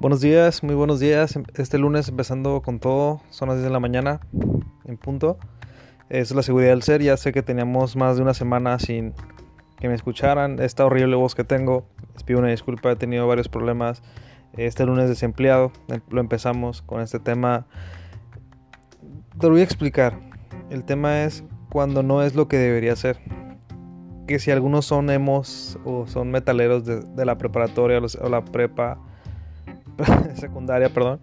Buenos días, muy buenos días. Este lunes empezando con todo, son las 10 de la mañana en punto. Es la seguridad del ser. Ya sé que teníamos más de una semana sin que me escucharan. Esta horrible voz que tengo. Les pido una disculpa, he tenido varios problemas. Este lunes desempleado, lo empezamos con este tema. Te lo voy a explicar. El tema es cuando no es lo que debería ser. Que si algunos son emos o son metaleros de la preparatoria o la prepa secundaria, perdón,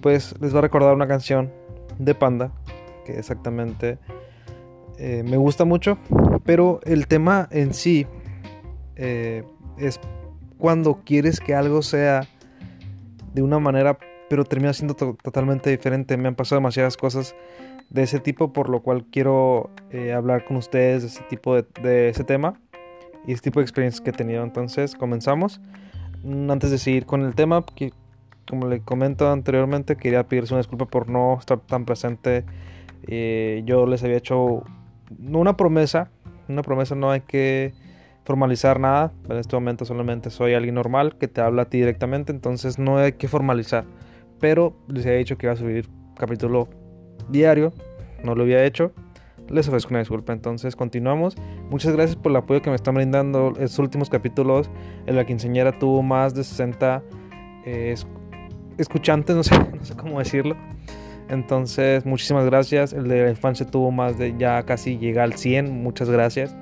pues les va a recordar una canción de Panda, que exactamente eh, me gusta mucho, pero el tema en sí eh, es cuando quieres que algo sea de una manera, pero termina siendo totalmente diferente. Me han pasado demasiadas cosas de ese tipo, por lo cual quiero eh, hablar con ustedes de ese tipo de, de, ese tema y ese tipo de experiencias que he tenido. Entonces, comenzamos. Mm, antes de seguir con el tema, que, como le comento anteriormente, quería pedirles una disculpa por no estar tan presente. Eh, yo les había hecho una promesa, una promesa no hay que formalizar nada. En este momento solamente soy alguien normal que te habla a ti directamente, entonces no hay que formalizar. Pero les había dicho que iba a subir capítulo diario, no lo había hecho. Les ofrezco una disculpa. Entonces continuamos. Muchas gracias por el apoyo que me están brindando. Estos últimos capítulos en la quinceañera tuvo más de 60 eh, escuchantes, no sé, no sé cómo decirlo. Entonces, muchísimas gracias. El de la infancia tuvo más de ya casi llega al 100. Muchas gracias.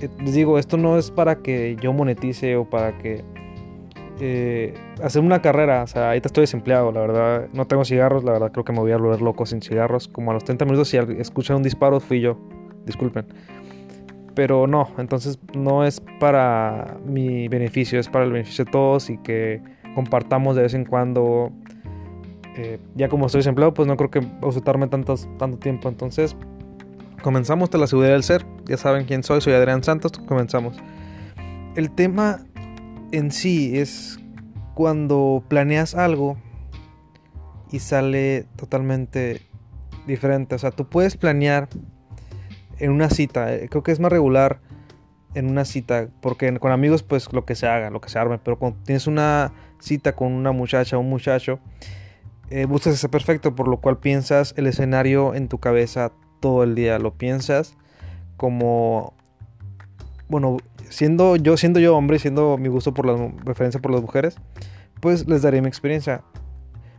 Eh, les digo, esto no es para que yo monetice o para que eh, hacer una carrera. O sea, ahorita estoy desempleado, la verdad. No tengo cigarros, la verdad creo que me voy a volver loco sin cigarros. Como a los 30 minutos, si escuchan un disparo, fui yo. Disculpen. Pero no, entonces no es para mi beneficio, es para el beneficio de todos y que compartamos de vez en cuando. Eh, ya como estoy desempleado, pues no creo que ausentarme tantos, tanto tiempo. Entonces, comenzamos de la seguridad del ser. Ya saben quién soy, soy Adrián Santos. Comenzamos. El tema en sí es cuando planeas algo y sale totalmente diferente. O sea, tú puedes planear en una cita. Eh, creo que es más regular en una cita, porque con amigos pues lo que se haga, lo que se arme, pero cuando tienes una cita con una muchacha o un muchacho, eh, buscas ese perfecto, por lo cual piensas el escenario en tu cabeza todo el día, lo piensas como, bueno, siendo yo, siendo yo hombre, siendo mi gusto por la preferencia por las mujeres, pues les daré mi experiencia.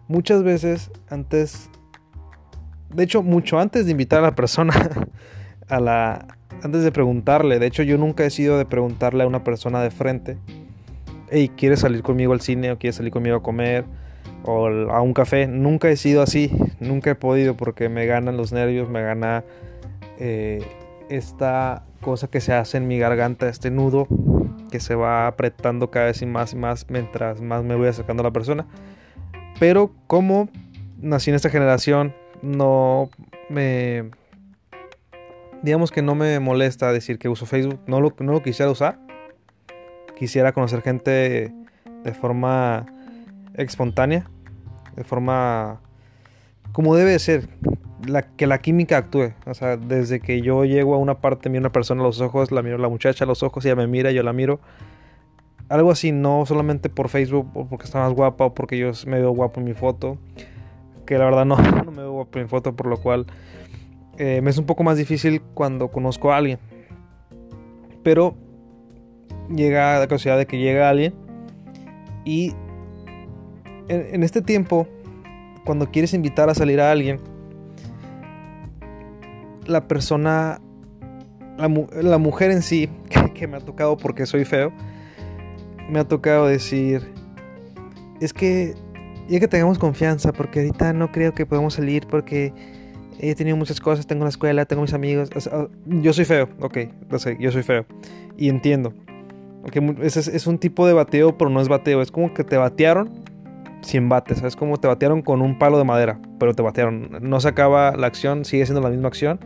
Muchas veces antes, de hecho, mucho antes de invitar a la persona a la, antes de preguntarle, de hecho yo nunca he sido de preguntarle a una persona de frente, hey, ¿quieres salir conmigo al cine o quieres salir conmigo a comer o a un café? Nunca he sido así, nunca he podido porque me ganan los nervios, me gana eh, esta cosa que se hace en mi garganta, este nudo que se va apretando cada vez más y más mientras más me voy acercando a la persona. Pero como nací en esta generación, no me digamos que no me molesta decir que uso Facebook, no lo, no lo quisiera usar. Quisiera conocer gente de forma espontánea, de forma como debe ser, la, que la química actúe. O sea, desde que yo llego a una parte, miro a una persona a los ojos, la miro a la muchacha a los ojos, ella me mira, yo la miro. Algo así, no solamente por Facebook o porque está más guapa o porque yo me veo guapo en mi foto. Que la verdad no, no me veo guapo en mi foto, por lo cual eh, me es un poco más difícil cuando conozco a alguien. Pero llega la casualidad de que llega alguien y en, este tiempo, cuando quieres invitar a salir a alguien, la persona, la, mujer en sí, que, me ha tocado porque soy feo, me ha tocado decir, es que ya que tengamos confianza, porque ahorita no creo que podamos salir porque he tenido muchas cosas, tengo la escuela, tengo mis amigos. yo soy feo, ok, lo sé, yo soy feo. Y entiendo. Okay, es, es, un tipo de bateo, pero no es bateo. Es como que te batearon sin bates. Es como te batearon con un palo de madera, pero te batearon. No se acaba la acción, sigue siendo la misma acción.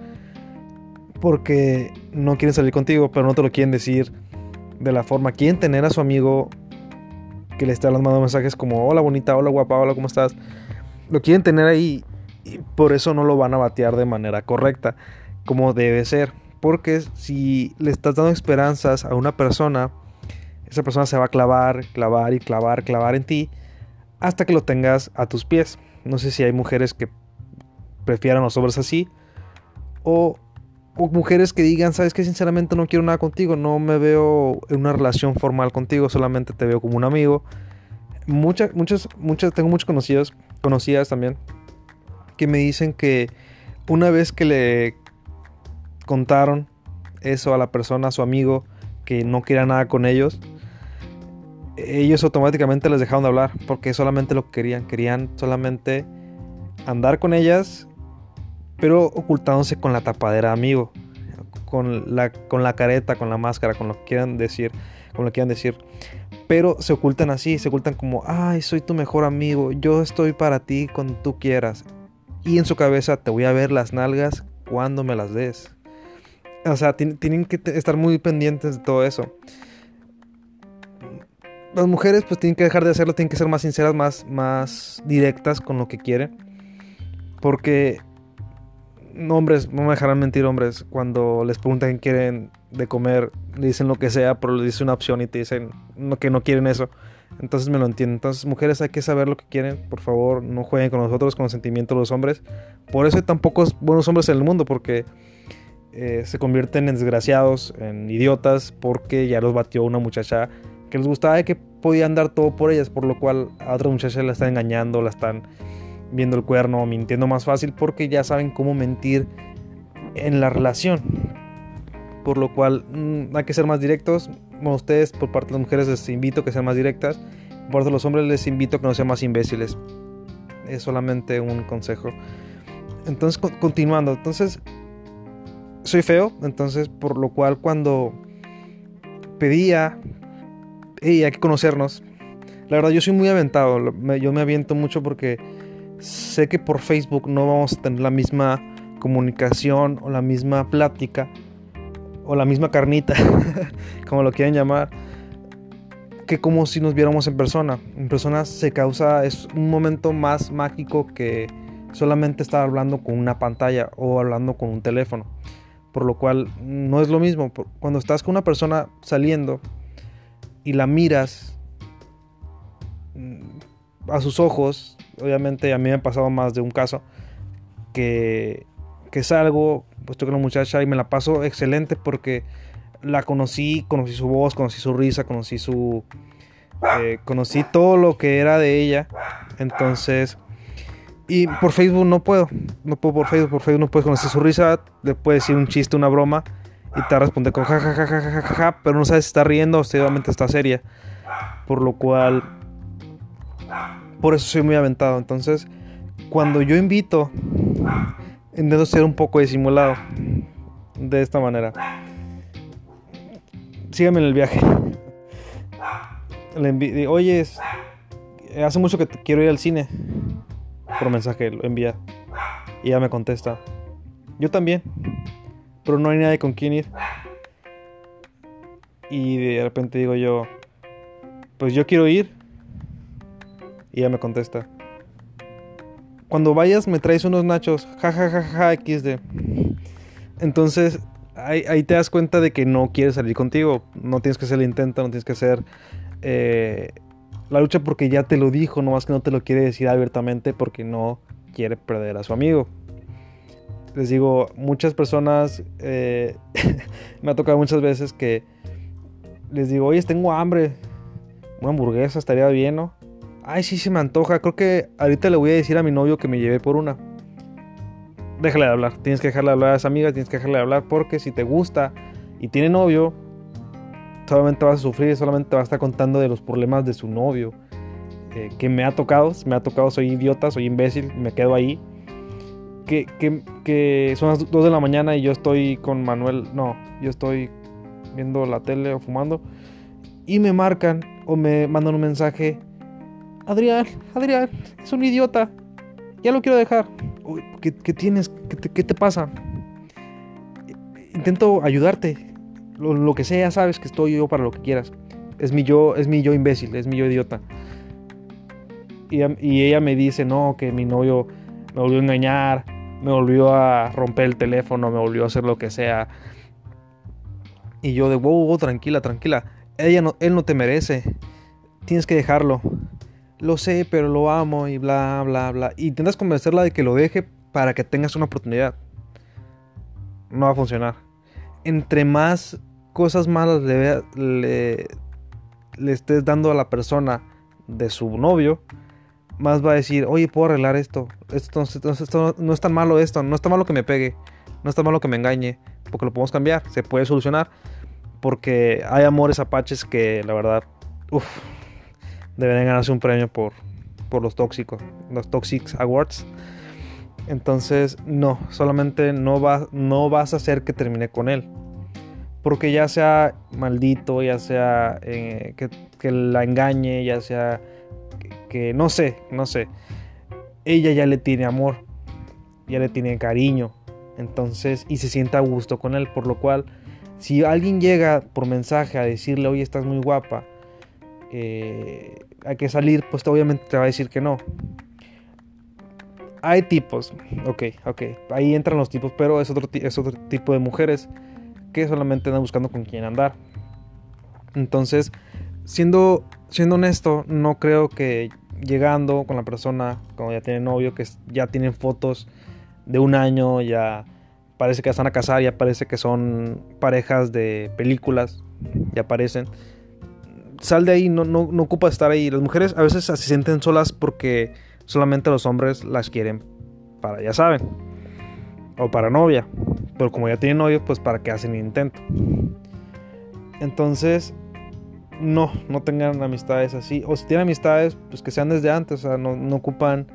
Porque no quieren salir contigo, pero no te lo quieren decir de la forma. Quieren tener a su amigo que le está mandando mensajes como: Hola bonita, hola guapa, hola, ¿cómo estás? Lo quieren tener ahí y por eso no lo van a batear de manera correcta, como debe ser. Porque si le estás dando esperanzas a una persona, esa persona se va a clavar, clavar y clavar, clavar en ti, hasta que lo tengas a tus pies. No sé si hay mujeres que prefieran los hombres así o, o mujeres que digan, sabes que sinceramente no quiero nada contigo, no me veo en una relación formal contigo, solamente te veo como un amigo. Muchas, muchas, muchas, tengo muchos conocidos, conocidas también, que me dicen que una vez que le contaron eso a la persona, a su amigo, que no quería nada con ellos, ellos automáticamente les dejaron de hablar porque solamente lo querían, querían solamente andar con ellas, pero ocultándose con la tapadera amigo, con la, con la careta, con la máscara, con lo que quieran decir, con lo que quieran decir. Pero se ocultan así, se ocultan como, ay, soy tu mejor amigo, yo estoy para ti cuando tú quieras. Y en su cabeza te voy a ver las nalgas cuando me las des. O sea, tienen que estar muy pendientes de todo eso las mujeres pues tienen que dejar de hacerlo, tienen que ser más sinceras, más, más directas con lo que quieren. Porque hombres, no me dejarán mentir hombres, cuando les preguntan quieren de comer, le dicen lo que sea, pero les dicen una opción y te dicen que no quieren eso. Entonces me lo entienden. Entonces, mujeres, hay que saber lo que quieren. Por favor, no jueguen con nosotros, con los sentimientos de los hombres. Por eso hay tan pocos buenos hombres en el mundo, porque eh, se convierten en desgraciados, en idiotas, porque ya los batió una muchacha que les gustaba y que podían dar todo por ellas, por lo cual a otra muchacha la están engañando, la están viendo el cuerno, mintiendo más fácil porque ya saben cómo mentir en la relación. Por lo cual mm, hay que ser más directos. Bueno, ustedes por parte de las mujeres les invito a que sean más directas. Por parte de los hombres les invito a que no sean más imbéciles. Es solamente un consejo. Entonces, continuando. Entonces, soy feo. Entonces, por lo cual cuando pedía hey, hay que conocernos. La verdad, yo soy muy aventado. yo me aviento mucho porque sé que por Facebook no vamos a tener la misma comunicación o la misma plática o la misma carnita, como lo quieran llamar, que como si nos viéramos en persona. En persona se causa, es un momento más mágico que solamente estar hablando con una pantalla o hablando con un teléfono. Por lo cual no es lo mismo. Cuando estás con una persona saliendo, y la miras mm, a sus ojos, obviamente a mí me ha pasado más de un caso, que, que salgo, puesto que una muchacha y me la paso excelente porque la conocí, conocí su voz, conocí su risa, conocí su... Eh, conocí todo lo que era de ella. Entonces... Y por Facebook no puedo. No puedo por Facebook. Por Facebook no puedes conocer su risa. Le puedes decir un chiste, una broma y te responde con ja, pero no sabes si está riendo o si obviamente está seria. Por lo cual, por eso soy muy aventado. Entonces, cuando yo invito, intento ser un poco disimulado. De esta manera. Síganme en el viaje. Le oye, hace mucho que quiero ir al cine. Por mensaje lo envía. Y ella me contesta. Yo también pero no hay nadie con quien ir. Y de repente digo yo, pues yo quiero ir. Y ella me contesta, cuando vayas me traes unos nachos, jajajaja XD. Entonces ahí, te das cuenta de que no quiere salir contigo. No tienes que hacer el intento, no tienes que hacer eh, la lucha porque ya te lo dijo, no más que no te lo quiere decir abiertamente porque no quiere perder a su amigo les digo, muchas personas, eh, me ha tocado muchas veces que les digo, oye, tengo hambre, una hamburguesa estaría bien, ¿no? Ay, sí, se me antoja, creo que ahorita le voy a decir a mi novio que me lleve por una. Déjale de hablar, tienes que dejarle de hablar a las amigas, tienes que dejarle de hablar porque si te gusta y tiene novio, solamente vas a sufrir, solamente va a estar contando de los problemas de su novio. Eh, que me ha tocado, me ha tocado, soy idiota, soy imbécil, me quedo ahí que, son las 2 de la mañana y yo estoy con Manuel, no, yo estoy viendo la tele o fumando y me marcan o me mandan un mensaje, Adrián, Adrián, es un idiota, ya lo quiero dejar. ¿Qué, tienes? ¿Qué te, pasa? Intento ayudarte, lo, que sea, sabes que estoy yo para lo que quieras. Es mi yo, es mi yo imbécil, es mi yo idiota. Y, y ella me dice, no, que mi novio me volvió a engañar, me volvió a romper el teléfono, me volvió a hacer lo que sea. Y yo de, wow, tranquila, tranquila. Ella no, él no te merece. Tienes que dejarlo. Lo sé, pero lo amo y bla, bla, bla. Y intentas convencerla de que lo deje para que tengas una oportunidad. No va a funcionar. Entre más cosas malas le, le, le estés dando a la persona de su novio, más va a decir, oye, puedo arreglar esto. Esto, esto, no es tan malo esto, no está malo que me pegue, no está malo que me engañe, porque lo podemos cambiar, se puede solucionar. Porque hay amores apaches que la verdad, uff, deberían ganarse un premio por, por los tóxicos, los Toxics Awards. Entonces, no, solamente no, va, no vas a hacer que termine con él. Porque ya sea maldito, ya sea eh, que, que, la engañe, ya sea que, que, no sé, no sé. Ella ya le tiene amor, ya le tiene cariño. Entonces, y se sienta a gusto con él. Por lo cual, si alguien llega por mensaje a decirle, oye, estás muy guapa, eh, hay que salir, pues obviamente te va a decir que no. Hay tipos, ok, ok, ahí entran los tipos, pero es otro, tipo de mujeres que solamente andan buscando con quién andar. Entonces, siendo, siendo honesto, no creo que llegando con la persona, cuando ya tiene novio, que ya tienen fotos de un año, ya parece que están a casar, ya parece que son parejas de películas, ya aparecen sal de ahí, no, no, no ocupa estar ahí. Las mujeres a veces se sienten solas porque solamente los hombres las quieren para, ya saben, o para novia. Pero como ya tienen novio, pues para que hacen intento. Entonces, no, no tengan amistades así. O si tienen amistades, pues que sean desde antes. O sea, no, no ocupan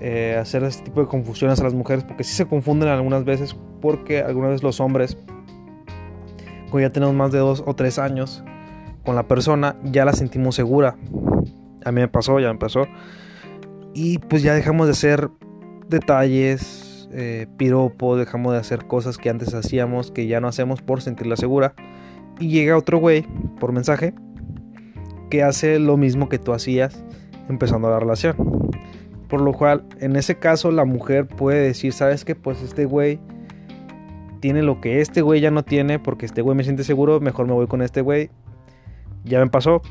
eh, hacer este tipo de confusiones a las mujeres. Porque sí se confunden algunas veces. Porque algunas veces los hombres, como ya tenemos más de dos o tres años, con la persona, ya la sentimos segura. A mí me pasó, ya me pasó. Y pues ya dejamos de hacer detalles, eh, piropos, dejamos de hacer cosas que antes hacíamos, que ya no hacemos por sentirla segura. Y llega otro güey por mensaje que hace lo mismo que tú hacías empezando la relación. Por lo cual, en ese caso, la mujer puede decir, ¿sabes qué? Pues este güey tiene lo que este güey ya no tiene, porque este güey me siente seguro, mejor me voy con este güey ya me pasó.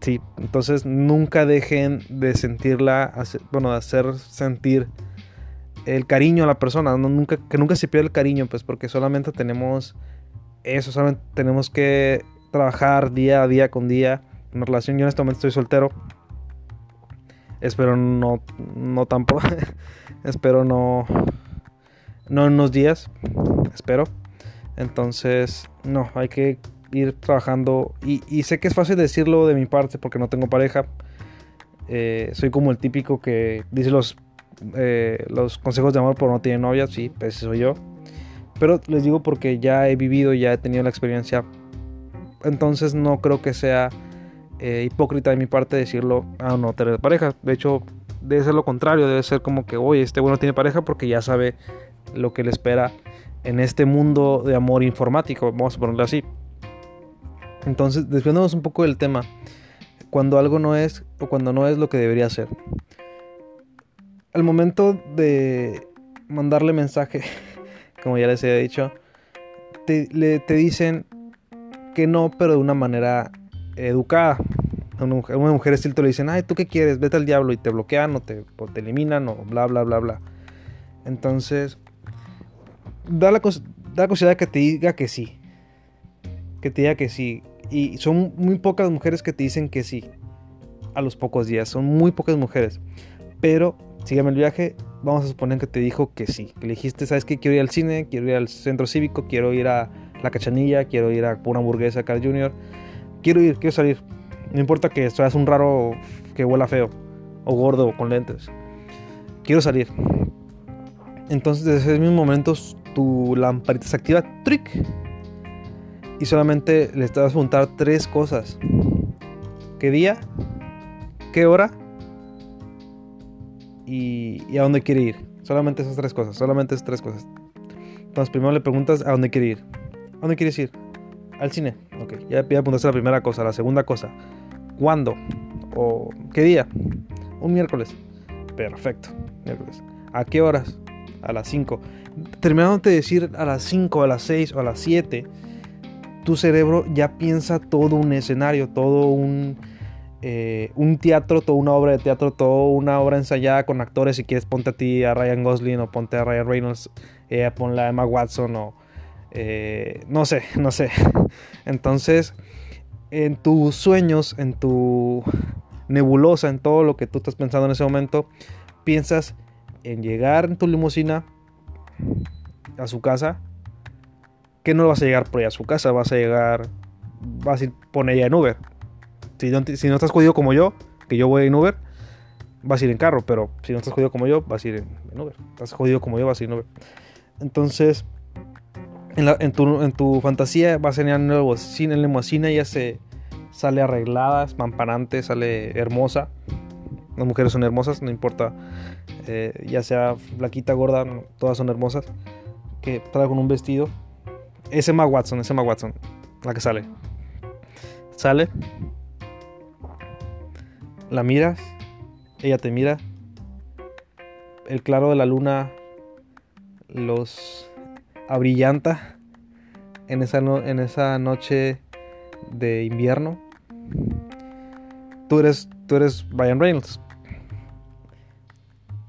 Sí, entonces nunca dejen de sentirla, bueno, de hacer sentir el cariño a la persona, nunca, que nunca se pierda el cariño, pues porque solamente tenemos eso, solamente tenemos que trabajar día a día con día en relación. Yo en este momento estoy soltero, espero no, no tampoco, espero no, no en unos días, espero. Entonces, no, hay que ir trabajando. Y, sé que es fácil decirlo de mi parte porque no tengo pareja. Eh, soy como el típico que dice los, eh, los consejos de amor por no tiene novia. Sí, pues soy yo. Pero les digo porque ya he vivido, ya he tenido la experiencia. Entonces no creo que sea eh, hipócrita de mi parte decirlo a no tener pareja. De hecho, debe ser lo contrario. Debe ser como que, oye, este bueno tiene pareja porque ya sabe lo que le espera en este mundo de amor informático. Vamos a ponerlo así. Entonces, desviándonos un poco del tema, cuando algo no es o cuando no es lo que debería ser. Al momento de mandarle mensaje, como ya les he dicho, te, te dicen que no, pero de una manera educada. A una, mujer, estilo le dicen, ay, ¿tú qué quieres? Vete al diablo y te bloquean o te, te eliminan o bla, bla, bla, bla. Entonces, da la, da la que te diga que sí. Que te diga que sí. Y son muy pocas mujeres que te dicen que sí a los pocos días. Son muy pocas mujeres. Pero, sígueme el viaje, vamos a suponer que te dijo que sí. Que le dijiste, ¿sabes qué? Quiero ir al cine, quiero ir al centro cívico, quiero ir a la cachanilla, quiero ir a una hamburguesa Carl Jr. Quiero ir, quiero salir. No importa que seas un raro que huela feo, o gordo, o con lentes. Quiero salir. Entonces, desde ese mismo momento, tu lamparita se activa. ¡Trick! Y solamente le vas a preguntar tres cosas. ¿Qué día? ¿Qué hora? Y, a dónde quiere ir. Solamente esas tres cosas. Solamente esas tres cosas. Entonces primero le preguntas a dónde quiere ir. ¿A dónde quieres ir? Al cine. Ok, ya, ya apuntaste la primera cosa. La segunda cosa. ¿Cuándo? ¿O qué día? Un miércoles. Perfecto. Miércoles. ¿A qué horas? A las 5. Terminando de decir a las 5, a las 6 o a las 7 tu cerebro ya piensa todo un escenario, todo un, eh, un teatro, toda una obra de teatro, toda una obra ensayada con actores. Si quieres, ponte a ti a Ryan Gosling o ponte a Ryan Reynolds, eh, ponle a Emma Watson o eh, no sé, no sé. Entonces, en tus sueños, en tu nebulosa, en todo lo que tú estás pensando en ese momento, piensas en llegar en tu limusina a su casa, que no vas a llegar por allá a su casa, vas a llegar, vas a ir por ella en Uber si no, estás jodido como yo, que yo voy en Uber, vas a ir en carro, pero si no estás jodido como yo, vas a ir en, Uber. Estás jodido como yo, vas a ir en Uber. Entonces, en, tu, fantasía vas a ir en la limusina, ella se sale arreglada, espampanante, sale hermosa. Las mujeres son hermosas, no importa, eh, ya sea flaquita, gorda, todas son hermosas. Que trae con un vestido. Es Emma Watson, es Emma Watson, la que sale. Sale, la miras, ella te mira, el claro de la luna los abrillanta en esa, en esa noche de invierno. Tú eres, tú eres Reynolds.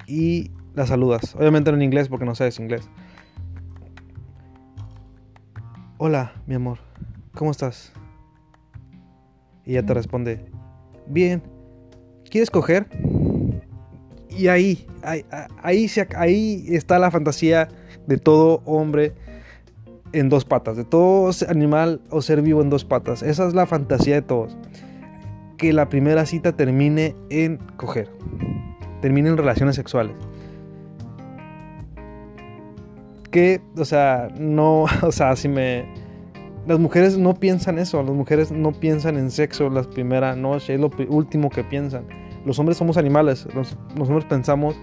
Y la saludas. Obviamente no en inglés porque no sabes inglés. Hola, mi amor. ¿Cómo estás? Y ella te responde, bien, ¿Quieres coger? Y ahí, ahí, ahí, ahí está la fantasía de todo hombre en dos patas, de todo animal o ser vivo en dos patas. Esa es la fantasía de todos. Que la primera cita termine en coger, termine en relaciones sexuales. Que, o sea, no, o sea, si me... Las mujeres no piensan eso, las mujeres no piensan en sexo la primera noche, es lo último que piensan los hombres somos animales, los, hombres pensamos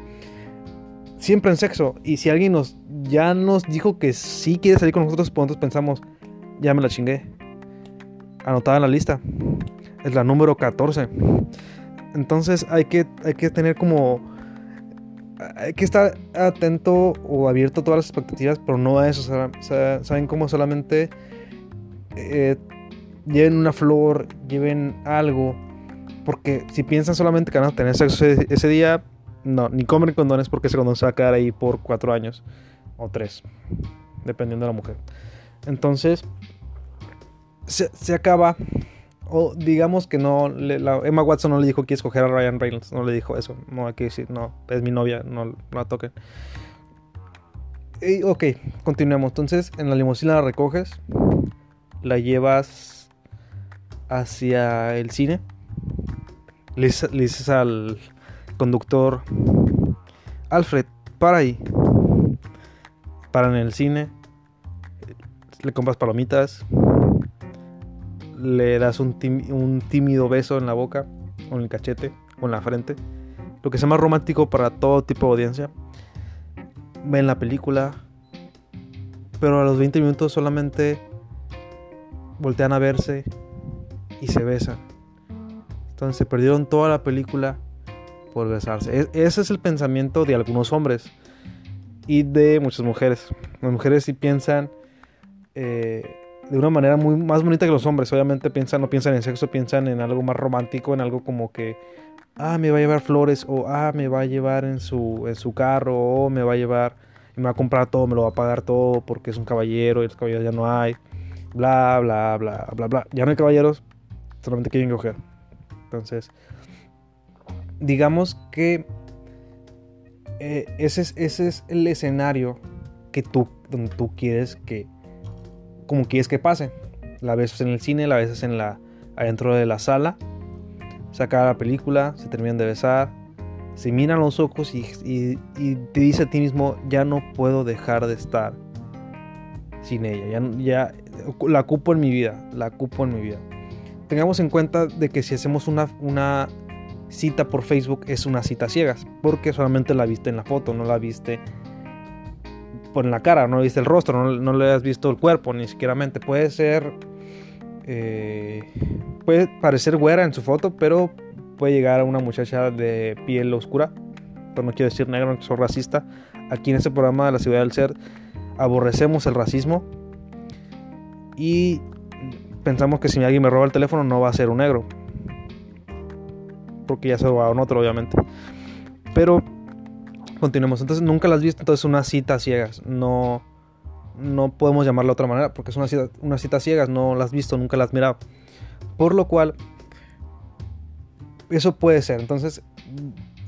siempre en sexo. Y si alguien nos ya nos dijo que sí quiere salir con nosotros, pues nosotros pensamos, ya me la chingué. Anotada en la lista. Es la número 14. Entonces hay que, hay que tener como... Hay que estar atento o abierto a todas las expectativas, pero no a eso. Saben cómo solamente eh, lleven una flor, lleven algo porque si piensan solamente que van a tener sexo ese, día, no, ni comen condones porque ese condón se va a quedar ahí por cuatro años o tres, dependiendo de la mujer. Entonces, se, acaba. O digamos que no, la, Emma Watson no le dijo que escoger a Ryan Reynolds, no le dijo eso, no hay que decir, no, es mi novia, no, la toquen. Y, ok, continuemos. Entonces, en la limusina la recoges, la llevas hacia el cine le, dices al conductor, Alfred, para ahí. Paran en el cine, le compras palomitas, le das un, un tímido beso en la boca, o en el cachete, o en la frente. Lo que sea más romántico para todo tipo de audiencia. Ven la película, pero a los 20 minutos solamente voltean a verse y se besan. Entonces se perdieron toda la película por besarse. E-, ese es el pensamiento de algunos hombres y de muchas mujeres. Las mujeres sí piensan eh, de una manera muy más bonita que los hombres. Obviamente piensan, no piensan en sexo, piensan en algo más romántico, en algo como que, ah, me va a llevar flores, o ah, me va a llevar en su, en su carro, o me va a llevar me va a comprar todo, me lo va a pagar todo porque es un caballero y los caballeros ya no hay. Bla, bla, bla, bla, bla. Ya no hay caballeros, solamente quieren coger. Entonces, digamos que eh, ese, es, ese es el escenario que tú, donde tú quieres que, como quieres que pase. La ves en el cine, la ves en la, adentro de la sala, se la película, se terminan de besar, se miran los ojos y, te dice a ti mismo, ya no puedo dejar de estar sin ella, ya, la ocupo en mi vida, la ocupo en mi vida tengamos en cuenta de que si hacemos una, una cita por Facebook es una cita ciegas, porque solamente la viste en la foto, no la viste por la cara, no viste el rostro, no, le has visto el cuerpo, ni siquiera mente. Puede ser, eh, puede parecer güera en su foto, pero puede llegar a una muchacha de piel oscura, pero no quiero decir negro, que soy racista. Aquí en este programa de la ciudad del ser aborrecemos el racismo y pensamos que si alguien me roba el teléfono no va a ser un negro. porque ya se robaron otro, obviamente. Pero continuemos. Entonces nunca las has visto, entonces una cita ciegas. No, no podemos llamarla de otra manera porque es una cita, una cita ciegas, no las has visto, nunca las has mirado. Por lo cual, eso puede ser. Entonces,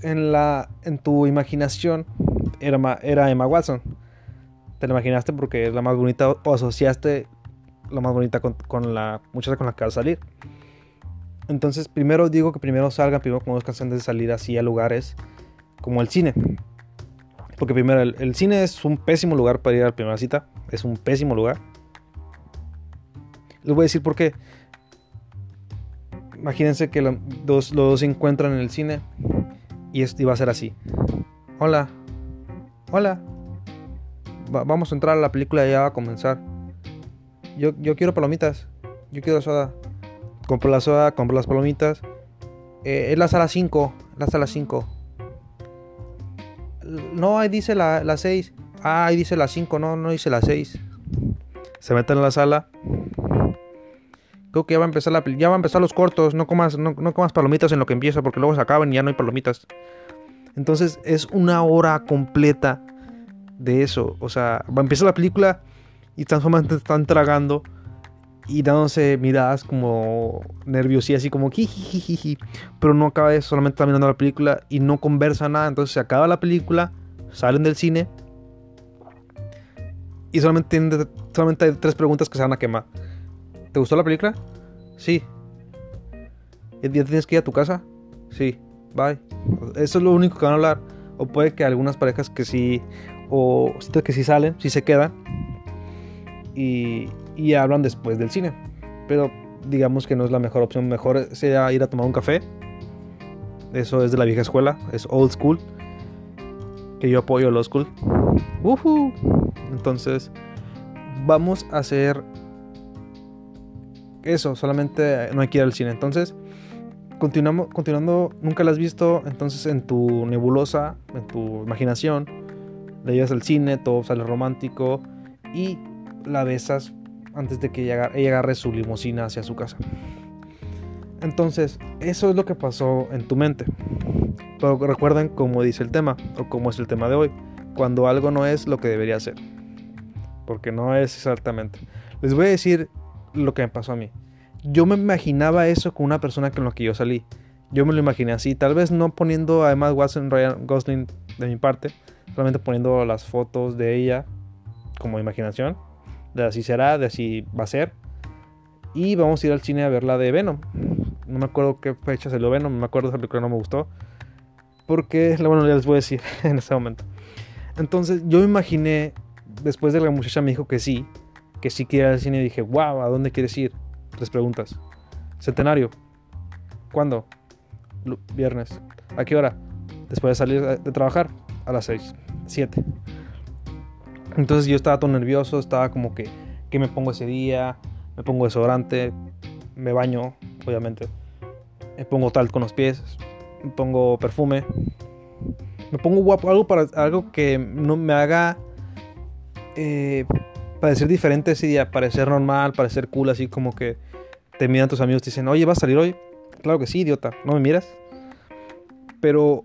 en, la, en tu imaginación era, era Emma Watson. Te la imaginaste porque es la más bonita o asociaste la más bonita con, la muchacha con la que vas a salir. Entonces, primero digo que primero salgan, primero conozcan antes de salir así a lugares como el cine. Porque primero, el, cine es un pésimo lugar para ir a la primera cita. Es un pésimo lugar. Les voy a decir por qué. Imagínense que los, dos se encuentran en el cine y, va a ser así. Hola. Hola. vamos a entrar a la película, ya va a comenzar. Yo, yo quiero palomitas. Yo quiero soda. Compro la soda, compro las palomitas. Eh, es la sala 5. La sala 5. No, ahí dice la, 6. Ah, ahí dice la 5. No, no dice la 6. Se meten en la sala. Creo que ya va a empezar la ya va a empezar los cortos. No comas, no, no comas palomitas en lo que empieza. Porque luego se acaban y ya no hay palomitas. Entonces es una hora completa de eso. O sea, va a empezar la película y están están tragando y dándose miradas como nervios y así como jijijiji, pero no acaba de solamente estar mirando la película y no conversa nada, entonces se acaba la película, salen del cine y solamente, solamente hay tres preguntas que se van a quemar. ¿Te gustó la película? Sí. ¿Ya tienes que ir a tu casa? Sí. Bye. Eso es lo único que van a hablar. O puede que algunas parejas que sí, o que sí salen, sí se quedan y, y hablan después del cine. Pero digamos que no es la mejor opción. Mejor sería ir a tomar un café. Eso es de la vieja escuela, es old school. Que yo apoyo el old school. Entonces, vamos a hacer eso. Solamente no hay que ir al cine. Entonces, continuamos, continuando, nunca la has visto. Entonces, en tu nebulosa, en tu imaginación, le llevas al cine, todo sale romántico. Y la besas antes de que ella, agarre su limusina hacia su casa. Entonces, eso es lo que pasó en tu mente. Pero recuerden cómo dice el tema, o cómo es el tema de hoy, cuando algo no es lo que debería ser. Porque no es exactamente. Les voy a decir lo que me pasó a mí. Yo me imaginaba eso con una persona con la que yo salí. Yo me lo imaginé así, tal vez no poniendo además Watson Ryan Gosling de mi parte, solamente poniendo las fotos de ella como imaginación de así será, de así va a ser. Y vamos a ir al cine a ver la de Venom. No me acuerdo qué fecha salió Venom, no me acuerdo película no me gustó. Porque, bueno, ya les voy a decir en este momento. Entonces yo me imaginé, después de que la muchacha me dijo que sí, que sí quiere ir al cine, y dije, wow, ¿a dónde quieres ir? Tres preguntas. Centenario. ¿Cuándo? Viernes. ¿A qué hora? Después de salir de trabajar. A las 6. 7. Entonces yo estaba todo nervioso, estaba como que, ¿qué me pongo ese día? Me pongo desodorante, me baño, obviamente. Me pongo tal con los pies, me pongo perfume. Me pongo guapo, algo, para, algo que no me haga eh, parecer diferente ese día, parecer normal, parecer cool, así como que te miran tus amigos y te dicen, oye, ¿vas a salir hoy? Claro que sí, idiota, ¿no me miras? Pero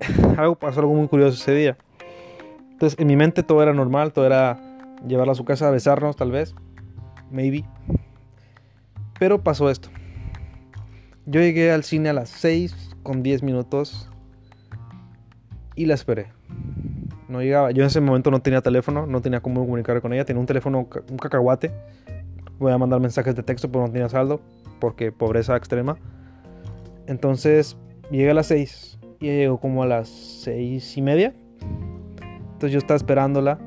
algo pasó algo muy curioso ese día. Entonces, en mi mente todo era normal, todo era llevarla a su casa, a besarnos, tal vez. Maybe. Pero pasó esto. Yo llegué al cine a las 6 con 10 minutos y la esperé. No llegaba. Yo en ese momento no tenía teléfono, no tenía cómo comunicar con ella. Tenía un teléfono, un cacahuate. Voy a mandar mensajes de texto, pero no tenía saldo, porque pobreza extrema. Entonces, llegué a las 6 y llegó como a las 6 y media. Entonces yo estaba esperándola.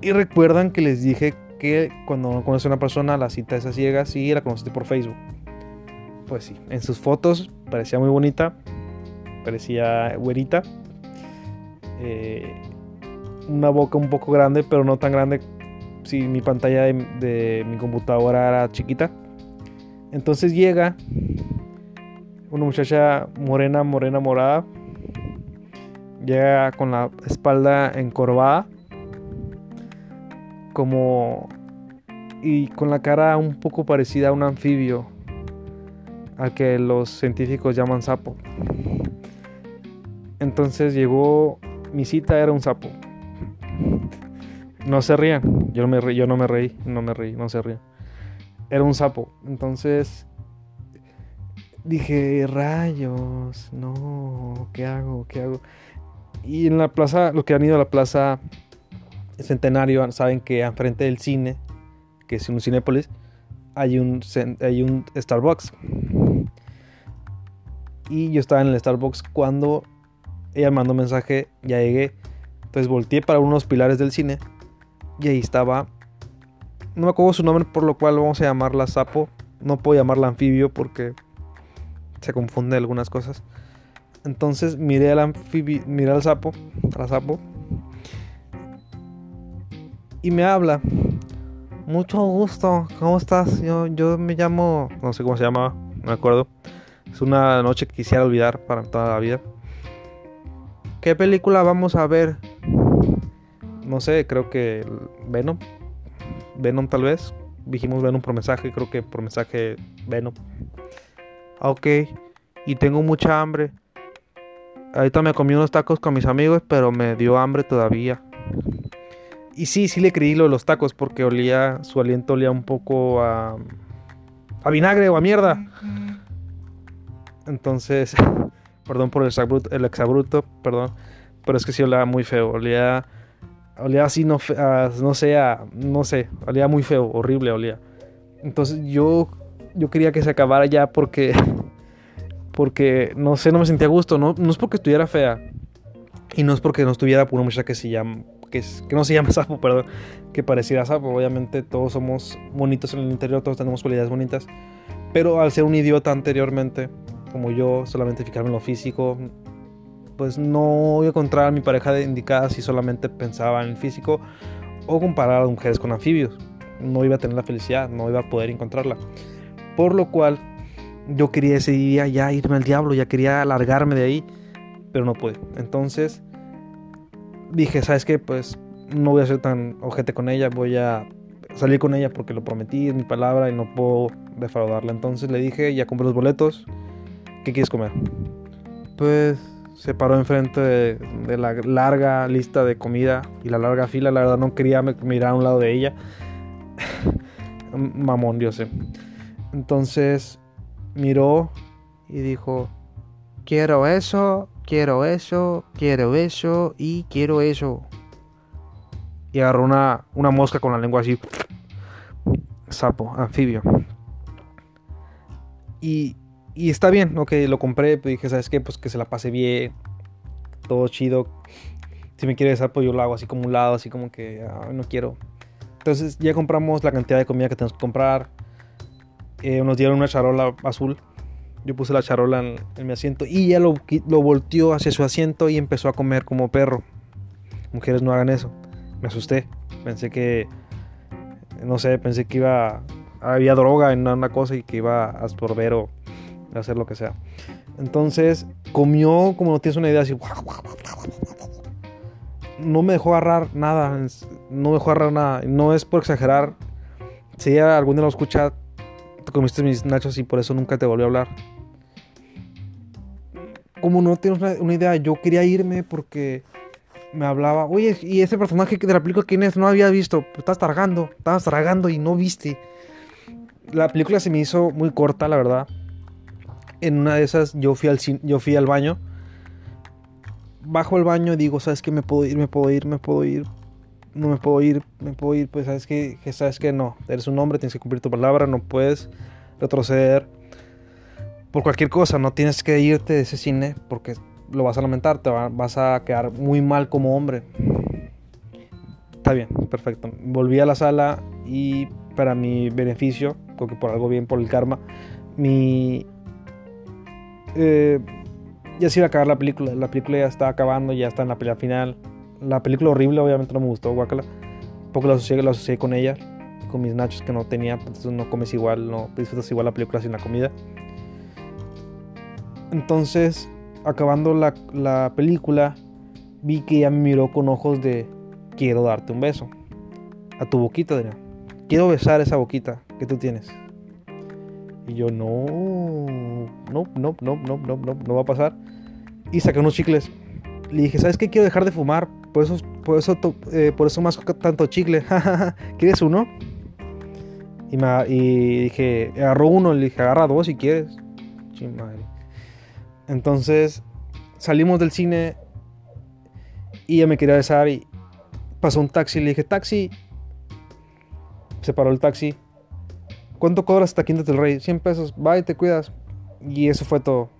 Y recuerdan que les dije que cuando uno conoce a una persona, la cita es a ciegas y la conociste por Facebook. Pues sí, en sus fotos parecía muy bonita, parecía güerita. Eh, una boca un poco grande, pero no tan grande si mi pantalla de mi computadora era chiquita. Entonces llega una muchacha morena, morena, morada, Llega con la espalda encorvada. Como... Y con la cara un poco parecida a un anfibio. al que los científicos llaman sapo. Entonces llegó, mi cita era un sapo. No se rían, yo no me yo no me reí, no me reí, no se rían. Era un sapo. Entonces dije, rayos, no, ¿qué hago? ¿Qué hago? Y en la plaza, los que han ido a la plaza Centenario saben que enfrente del cine, que es un Cinépolis, hay un, hay un Starbucks. Y yo estaba en el Starbucks cuando ella mandó mensaje, ya llegué. Entonces volteé para unos pilares del cine y ahí estaba. No me acuerdo su nombre, por lo cual vamos a llamarla sapo. No puedo llamarla anfibio porque se confunde algunas cosas. Entonces miré al anfibio, miré al sapo, al sapo. Y me habla. Mucho gusto, ¿cómo estás? Yo, yo me llamo, no sé cómo se llama, no me acuerdo. Es una noche que quisiera olvidar para toda la vida. ¿Qué película vamos a ver? No sé, creo que Venom. Venom tal vez. Dijimos Venom por mensaje, creo que por mensaje Venom. Ok, y tengo mucha hambre. Ahorita me comí unos tacos con mis amigos, pero me dio hambre todavía. Y sí, sí le creí lo de los tacos porque olía, su aliento olía un poco a, a vinagre o a mierda. Entonces, perdón por el exabruto, el exabruto, perdón, pero es que sí olía muy feo, olía, olía así, no, no sé, no sé, olía muy feo, horrible olía. Entonces yo, yo quería que se acabara ya porque, porque, no sé, no me sentía a gusto, no, no es porque estuviera fea y no es porque no estuviera por una muchacha que se llama que, no se llama sapo, perdón, que pareciera sapo. Obviamente todos somos bonitos en el interior, todos tenemos cualidades bonitas. Pero al ser un idiota anteriormente, como yo, solamente fijarme en lo físico, pues no voy a encontrar a mi pareja indicada si solamente pensaba en el físico o comparar a mujeres con anfibios. No iba a tener la felicidad, no iba a poder encontrarla. Por lo cual yo quería ese día ya irme al diablo, ya quería alargarme de ahí, pero no pude. Entonces dije, ¿sabes qué? Pues no voy a ser tan ojete con ella, voy a salir con ella porque lo prometí, es mi palabra y no puedo defraudarla. Entonces le dije, ya compré los boletos, ¿qué quieres comer? Pues se paró enfrente de, la larga lista de comida y la larga fila, la verdad no quería mirar a un lado de ella. Mamón, yo sé. Entonces miró y dijo, quiero eso, quiero eso, quiero eso y quiero eso. Y agarró una, una mosca con la lengua así. Sapo, anfibio. Y, y está bien, ok, lo compré, pues dije, ¿sabes qué? Pues que se la pase bien, todo chido. Si me quiere sapo, yo lo hago así como un lado, así como que no quiero. Entonces ya compramos la cantidad de comida que tenemos que comprar. Eh, nos dieron una charola azul yo puse la charola en, mi asiento y ella lo, lo, volteó hacia su asiento y empezó a comer como perro. Mujeres no hagan eso. Me asusté. Pensé que, no sé, pensé que iba, había droga en una cosa y que iba a absorber o a hacer lo que sea. Entonces comió como no tienes una idea así. No me dejó agarrar nada. No me dejó agarrar nada. No es por exagerar. Si algún día lo escucha, comiste mis nachos y por eso nunca te volví a hablar. Como no tienes una, idea, yo quería irme porque me hablaba, oye, y ese personaje de la película, ¿quién es? No había visto, pues, estás tragando, estabas tragando y no viste. La película se me hizo muy corta, la verdad. En una de esas yo fui al, yo fui al baño. Bajo el baño y digo, ¿sabes qué? Me puedo ir, me puedo ir, me puedo ir no me puedo ir, me puedo ir, pues sabes que, sabes que no, eres un hombre, tienes que cumplir tu palabra, no puedes retroceder por cualquier cosa, no tienes que irte de ese cine porque lo vas a lamentar, te vas a quedar muy mal como hombre. Está bien, perfecto. Volví a la sala y para mi beneficio, creo que por algo bien, por el karma, mi... Eh, ya se iba a acabar la película, la película ya está acabando, ya está en la pelea final la película horrible, obviamente no me gustó, guacala. Porque lo asocié, lo asocié con ella, con mis nachos que no tenía, entonces no comes igual, no disfrutas igual la película sin la comida. Entonces, acabando la, la película, vi que ella me miró con ojos de quiero darte un beso. A tu boquita, Adrián. Quiero besar esa boquita que tú tienes. Y yo, no, no, no, no, no, no, no, no va a pasar. Y saqué unos chicles. Le dije, ¿sabes qué? Quiero dejar de fumar. Por eso, por eso, eh, por eso más tanto chicle. ¿Quieres uno? Y, me, dije, agarró uno. Le dije, agarra dos si quieres. Entonces salimos del cine y ella me quería besar y pasó un taxi. Le dije, taxi. Se paró el taxi. ¿Cuánto cobras hasta Quinta del Rey? 100 pesos. Bye, te cuidas. Y eso fue todo.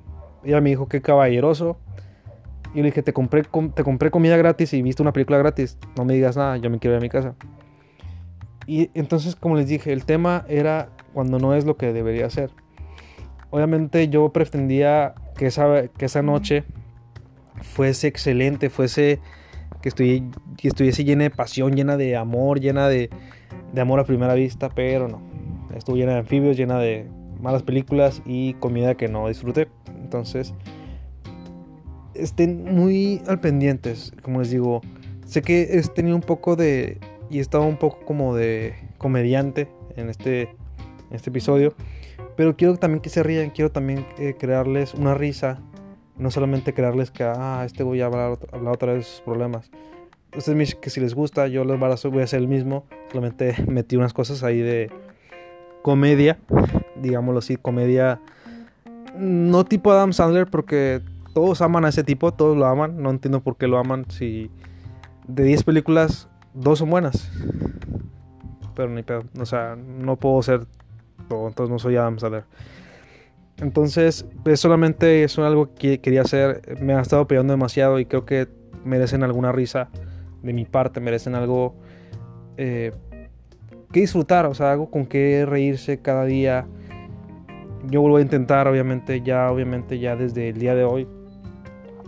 Ella me dijo, qué caballeroso. Y le dije, te compré, te compré comida gratis y viste una película gratis. No me digas nada, yo me quiero ir a mi casa. Y entonces, como les dije, el tema era cuando no es lo que debería ser. Obviamente yo pretendía que esa, que esa noche fuese excelente, fuese que, estuviese llena de pasión, llena de amor, llena de, de amor a primera vista, pero no. Estuvo llena de anfibios, llena de malas películas y comida que no disfruté. Entonces, estén muy al pendientes, como les digo. Sé que he tenido un poco de. Y he estado un poco como de comediante en este, en este episodio. Pero quiero también que se rían. Quiero también eh, crearles una risa. No solamente crearles que, ah, este voy a hablar, hablar otra vez de sus problemas. Ustedes que si les gusta, yo les voy a hacer el mismo. Solamente metí unas cosas ahí de comedia. Digámoslo así, comedia. No tipo Adam Sandler, porque todos aman a ese tipo, todos lo aman. No entiendo por qué lo aman. Si de 10 películas, dos son buenas. Pero ni pedo. O sea, no puedo ser todo, entonces no soy Adam Sandler. Entonces, es solamente es algo que quería hacer. Me ha estado peleando demasiado y creo que merecen alguna risa de mi parte, merecen algo eh, que disfrutar, o sea, algo con que reírse cada día. Yo vuelvo a intentar, obviamente, ya, obviamente, ya desde el día de hoy,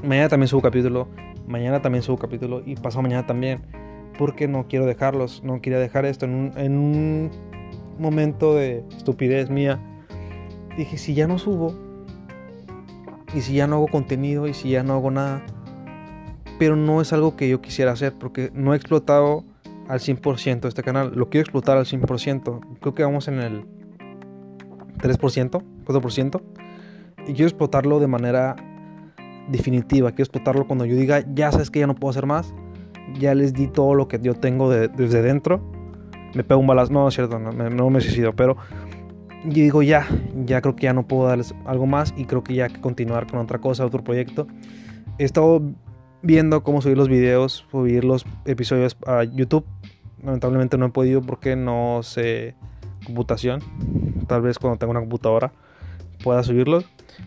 Mañana también subo capítulo. Mañana también subo capítulo. Y pasado mañana también. Porque no quiero dejarlos. No quería dejar esto en un, en un momento de estupidez mía. Dije, si ya no subo. Y si ya no hago contenido. Y si ya no hago nada. Pero no es algo que yo quisiera hacer. Porque no he explotado al 100% este canal. Lo quiero explotar al 100%. Creo que vamos en el 3%, 4%. Y quiero explotarlo de manera definitiva. Quiero explotarlo cuando yo diga, ya sabes que ya no puedo hacer más. Ya les di todo lo que yo tengo desde dentro. Me pego un balazo. No, es cierto, no, no me suicido. Pero yo digo, ya, ya creo que ya no puedo darles algo más. Y creo que ya hay que continuar con otra cosa, otro proyecto. He estado viendo cómo subir los videos, subir los episodios a YouTube. Lamentablemente no he podido porque no sé computación. Tal vez cuando tenga una computadora pueda subirlos.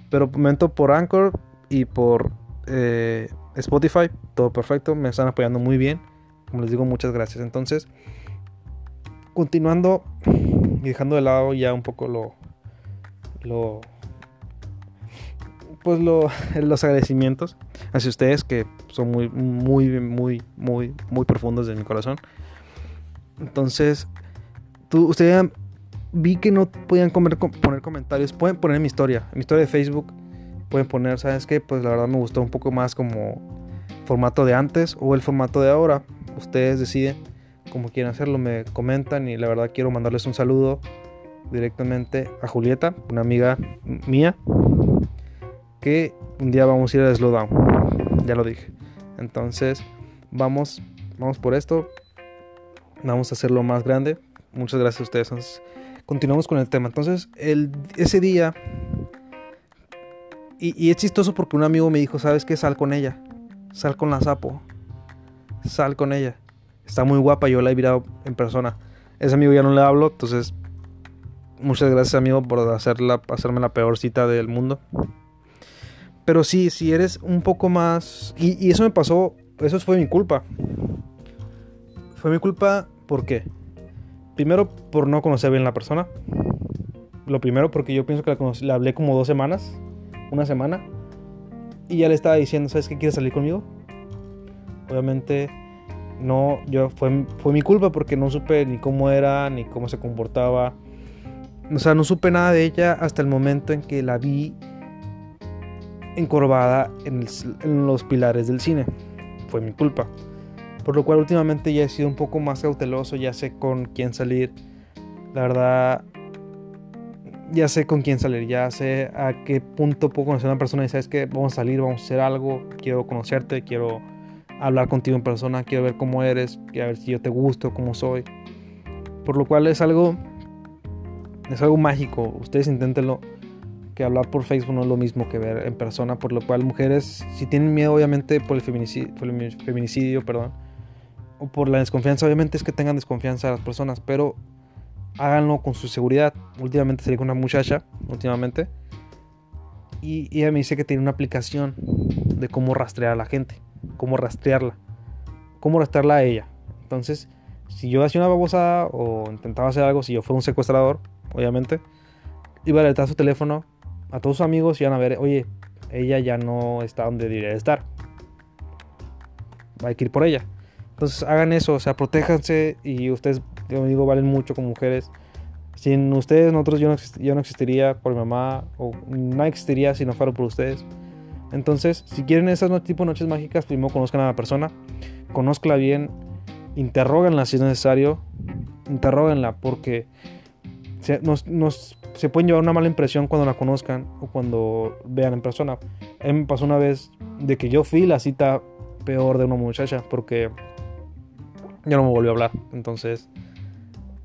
Pero momento por Anchor y por eh, Spotify, todo perfecto, me están apoyando muy bien. Como les digo, muchas gracias. Entonces, continuando y dejando de lado ya un poco lo, lo pues lo, los agradecimientos hacia ustedes que son muy, muy, muy, muy, muy profundos de mi corazón. Entonces, tú, ustedes vi que no podían poner comentarios. Pueden poner mi historia, mi historia de Facebook pueden poner, ¿sabes qué? Pues la verdad me gustó un poco más como formato de antes o el formato de ahora. Ustedes deciden cómo quieren hacerlo, me comentan y la verdad quiero mandarles un saludo directamente a Julieta, una amiga mía, que un día vamos a ir a Slowdown. Ya lo dije. Entonces, vamos, vamos por esto. Vamos a hacerlo más grande. Muchas gracias a ustedes. continuamos con el tema. Entonces, el, ese día y, es chistoso porque un amigo me dijo, ¿sabes qué? Sal con ella. Sal con la sapo. Sal con ella. Está muy guapa, yo la he mirado en persona. Ese amigo ya no le hablo, entonces muchas gracias amigo por hacerla, hacerme la peor cita del mundo. Pero sí, si eres un poco más... Y, y eso me pasó, eso fue mi culpa. Fue mi culpa, ¿por qué? Primero, por no conocer bien la persona. Lo primero, porque yo pienso que la, la hablé como dos semanas una semana y ya le estaba diciendo, ¿sabes qué quieres salir conmigo? Obviamente no, yo fue, fue mi culpa porque no supe ni cómo era, ni cómo se comportaba. O sea, no supe nada de ella hasta el momento en que la vi encorvada en, en los pilares del cine. Fue mi culpa. Por lo cual últimamente ya he sido un poco más cauteloso, ya sé con quién salir. La verdad, ya sé con quién salir, ya sé a qué punto puedo conocer a una persona y sabes que vamos a salir, vamos a hacer algo, quiero conocerte, quiero hablar contigo en persona, quiero ver cómo eres, quiero ver si yo te gusto, cómo soy. Por lo cual es algo es algo mágico, ustedes inténtenlo que hablar por Facebook no es lo mismo que ver en persona, por lo cual mujeres si tienen miedo obviamente por el feminicidio, por el feminicidio, perdón, o por la desconfianza, obviamente es que tengan desconfianza a las personas, pero háganlo con su seguridad. Últimamente salí con una muchacha, últimamente, y, ella me dice que tiene una aplicación de cómo rastrear a la gente, cómo rastrearla, cómo rastrearla a ella. Entonces, si yo hacía una babosada o intentaba hacer algo, si yo fuera un secuestrador, obviamente, iba a alertar su teléfono a todos sus amigos y iban a ver, oye, ella ya no está donde debería estar. Hay que ir por ella. Entonces hagan eso, o sea, protéjanse y ustedes yo digo, valen mucho como mujeres. Sin ustedes, nosotros yo no, yo no existiría por mi mamá, o no existiría si no fuera por ustedes. Entonces, si quieren esas tipo de noches mágicas, primero conozcan a la persona, conózcala bien, interróganla si es necesario, interróganla porque se, nos, nos, se pueden llevar una mala impresión cuando la conozcan o cuando vean en persona. A mí me pasó una vez de que yo fui la cita peor de una muchacha porque ya no me volvió a hablar. Entonces,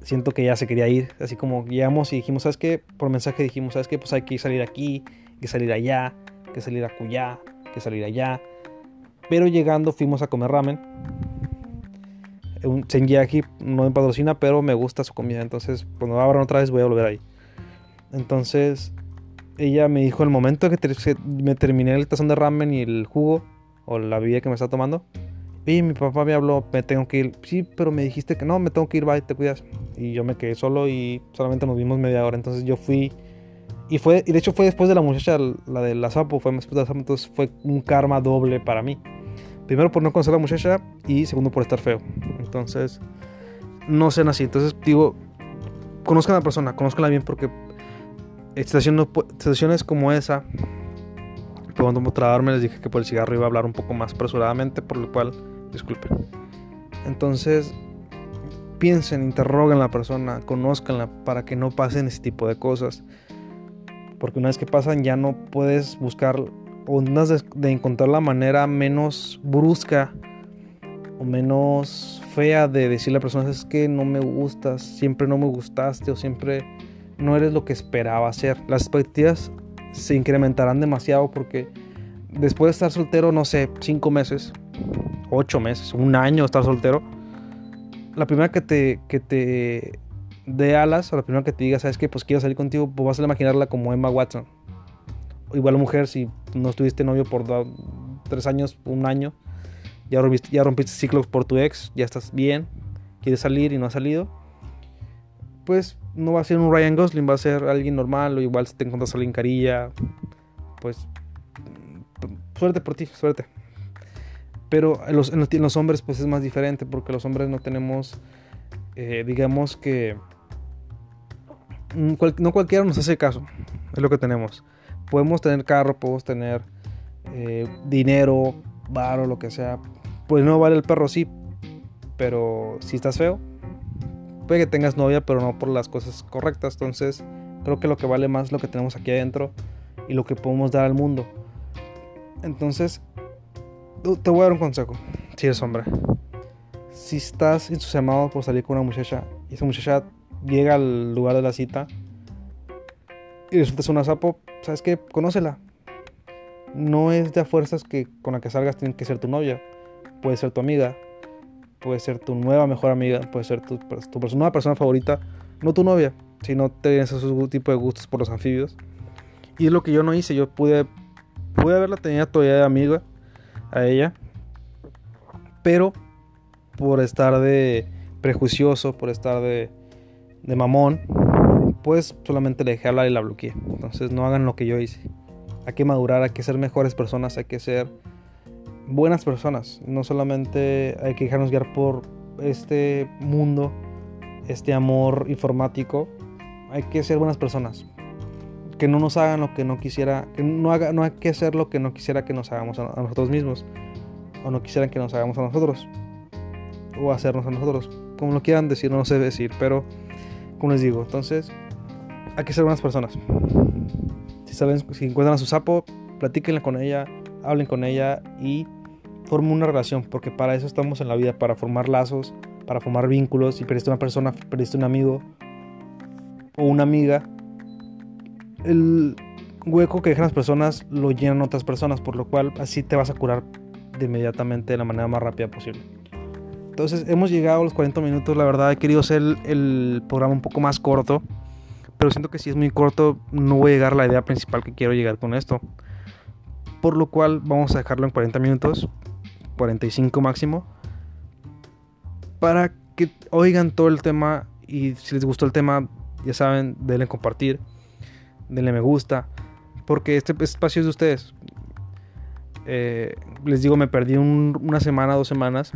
siento que ya se quería ir. Así como llegamos y dijimos, ¿sabes qué? Por mensaje dijimos, ¿sabes qué? Pues hay que salir aquí, que salir allá, que salir a Cuyá, hay que salir allá. Pero llegando fuimos a comer ramen. Un aquí no me patrocina, pero me gusta su comida. Entonces, cuando abran otra vez voy a volver ahí. Entonces, ella me dijo, el momento que me terminé el tazón de ramen y el jugo, o la bebida que me está tomando, y mi papá me habló, me tengo que ir. Sí, pero me dijiste que no, me tengo que ir, bye, te cuidas. Y yo me quedé solo y solamente nos vimos media hora. Entonces yo fui. Y fue y de hecho fue después de la muchacha, la de la sapo, fue después de la sapo, entonces fue un karma doble para mí. Primero por no conocer a la muchacha y segundo por estar feo. Entonces, no sean así. Entonces digo, conozcan a la persona, conozcanla bien porque situaciones como esa, cuando trabarme les dije que por el cigarro iba a hablar un poco más apresuradamente, por lo cual disculpen. Entonces, piensen, interroguen a la persona, conózcanla para que no pasen ese tipo de cosas. Porque una vez que pasan ya no puedes buscar o de, de encontrar la manera menos brusca o menos fea de decirle a la persona es que no me gustas, siempre no me gustaste o siempre no eres lo que esperaba ser. Las expectativas se incrementarán demasiado porque después de estar soltero, no sé, cinco meses, ocho meses, un año estar soltero, la primera que te, que te dé alas, o la primera que te diga, sabes que pues quiero salir contigo, pues vas a imaginarla como Emma Watson. Igual mujer, si no estuviste novio por tres años, un año, ya rompiste, ya rompiste ciclos por tu ex, ya estás bien, quieres salir y no has salido, pues no va a ser un Ryan Gosling, va a ser alguien normal, o igual si te encuentras a alguien carilla, pues suerte por ti, suerte. Pero en los, en los, hombres pues es más diferente porque los hombres no tenemos, eh, digamos que, mm, no cualquiera nos hace caso, es lo que tenemos. Podemos tener carro, podemos tener eh, dinero, bar o lo que sea. Pues no vale el perro, sí, pero si estás feo, puede que tengas novia, pero no por las cosas correctas. Entonces, creo que lo que vale más es lo que tenemos aquí adentro y lo que podemos dar al mundo. Entonces, te voy a dar un consejo, si eres hombre. Si estás entusiasmado por salir con una muchacha y esa muchacha llega al lugar de la cita y resulta ser una sapo, ¿sabes qué? Conócela. No es de a fuerzas que con la que salgas tiene que ser tu novia. Puede ser tu amiga, puede ser tu nueva mejor amiga, puede ser tu, tu nueva persona favorita, no tu novia, si no tienes ese tipo de gustos por los anfibios. Y es lo que yo no hice, yo pude, pude haberla tenido todavía de amiga a ella, pero por estar de prejuicioso, por estar de, de mamón, pues solamente le dejé hablar y la bloqueé. Entonces no hagan lo que yo hice. Hay que madurar, hay que ser mejores personas, hay que ser buenas personas. No solamente hay que dejarnos guiar por este mundo, este amor informático. Hay que ser buenas personas que no nos hagan lo que no quisiera, que no, haga, no hay que hacer lo que no quisiera que nos hagamos a, nosotros mismos, o no quisieran que nos hagamos a nosotros, o hacernos a nosotros, como lo quieran decir, no sé decir, pero como les digo, entonces hay que ser buenas personas. Si saben, si encuentran a su sapo, platíquenle con ella, hablen con ella y formen una relación, porque para eso estamos en la vida, para formar lazos, para formar vínculos. Si perdiste una persona, perdiste un amigo o una amiga, el hueco que dejan las personas lo llenan otras personas, por lo cual así te vas a curar de inmediatamente de la manera más rápida posible. Entonces hemos llegado a los 40 minutos, la verdad he querido hacer el, programa un poco más corto, pero siento que si es muy corto no voy a llegar a la idea principal que quiero llegar con esto. Por lo cual vamos a dejarlo en 40 minutos, 45 máximo, para que oigan todo el tema y si les gustó el tema, ya saben, denle compartir, denle me gusta, porque este espacio es de ustedes. Eh, les digo, me perdí una semana, dos semanas.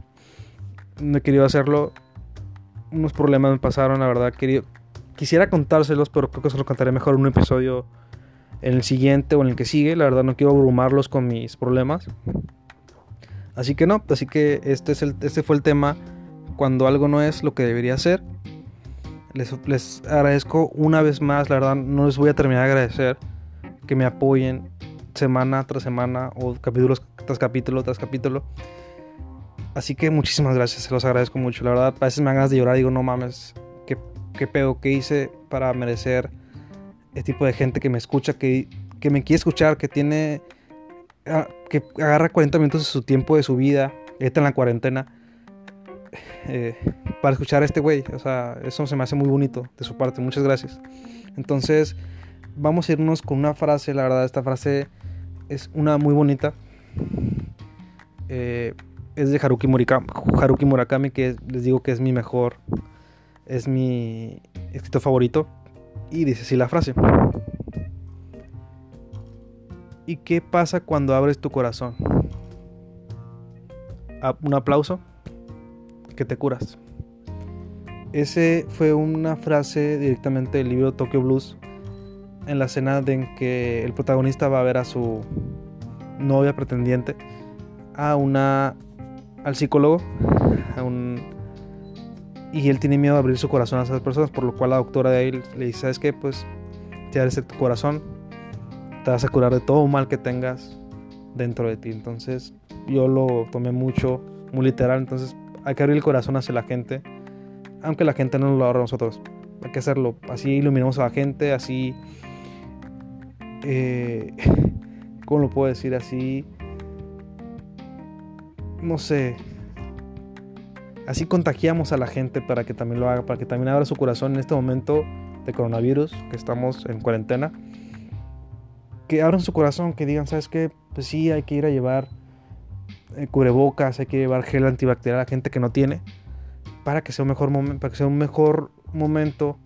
No he querido hacerlo. Unos problemas me pasaron, la verdad. Quería, quisiera contárselos, pero creo que se los contaré mejor en un episodio en el siguiente o en el que sigue. La verdad, no quiero abrumarlos con mis problemas. Así que no, así que este, es el, este fue el tema. Cuando algo no es lo que debería ser. Les, les agradezco una vez más, la verdad, no les voy a terminar de agradecer que me apoyen semana tras semana o capítulos tras capítulo tras capítulo. Así que muchísimas gracias, se los agradezco mucho. La verdad, a veces me dan ganas de llorar. Digo, no mames, ¿qué, qué pedo que hice para merecer este tipo de gente que me escucha, que, que me quiere escuchar, que tiene. Ah, que agarra 40 minutos de su tiempo, de su vida, está en la cuarentena, eh, para escuchar a este güey. O sea, eso se me hace muy bonito de su parte. Muchas gracias. Entonces, vamos a irnos con una frase. La verdad, esta frase es una muy bonita. Eh, es de Haruki Murakami, Haruki Murakami, que les digo que es mi mejor, es mi escritor favorito. Y dice así la frase. ¿Y qué pasa cuando abres tu corazón? Un aplauso, que te curas. Ese fue una frase directamente del libro Tokyo Blues en la escena en que el protagonista va a ver a su novia pretendiente a una al psicólogo y él tiene miedo de abrir su corazón a esas personas por lo cual la doctora de ahí le dice sabes qué pues te abres tu corazón te vas a curar de todo mal que tengas dentro de ti entonces yo lo tomé mucho muy literal entonces hay que abrir el corazón hacia la gente aunque la gente no lo abra nosotros hay que hacerlo así iluminamos a la gente así eh, ¿cómo lo puedo decir así? No sé. Así contagiamos a la gente para que también lo haga, para que también abra su corazón en este momento de coronavirus, que estamos en cuarentena. Que abran su corazón, que digan, ¿sabes qué? Pues sí, hay que ir a llevar cubrebocas, hay que llevar gel antibacterial a la gente que no tiene, para que sea un mejor momento, para que sea un mejor momento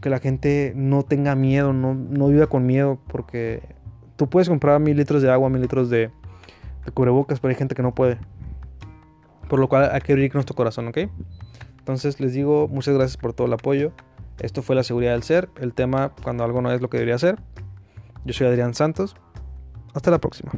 que la gente no tenga miedo, no, no viva con miedo, porque tú puedes comprar mil litros de agua, mil litros de, cubrebocas, pero hay gente que no puede. Por lo cual hay que abrir nuestro corazón, ¿ok? Entonces les digo muchas gracias por todo el apoyo. Esto fue la seguridad del ser, el tema cuando algo no es lo que debería ser. Yo soy Adrián Santos. Hasta la próxima.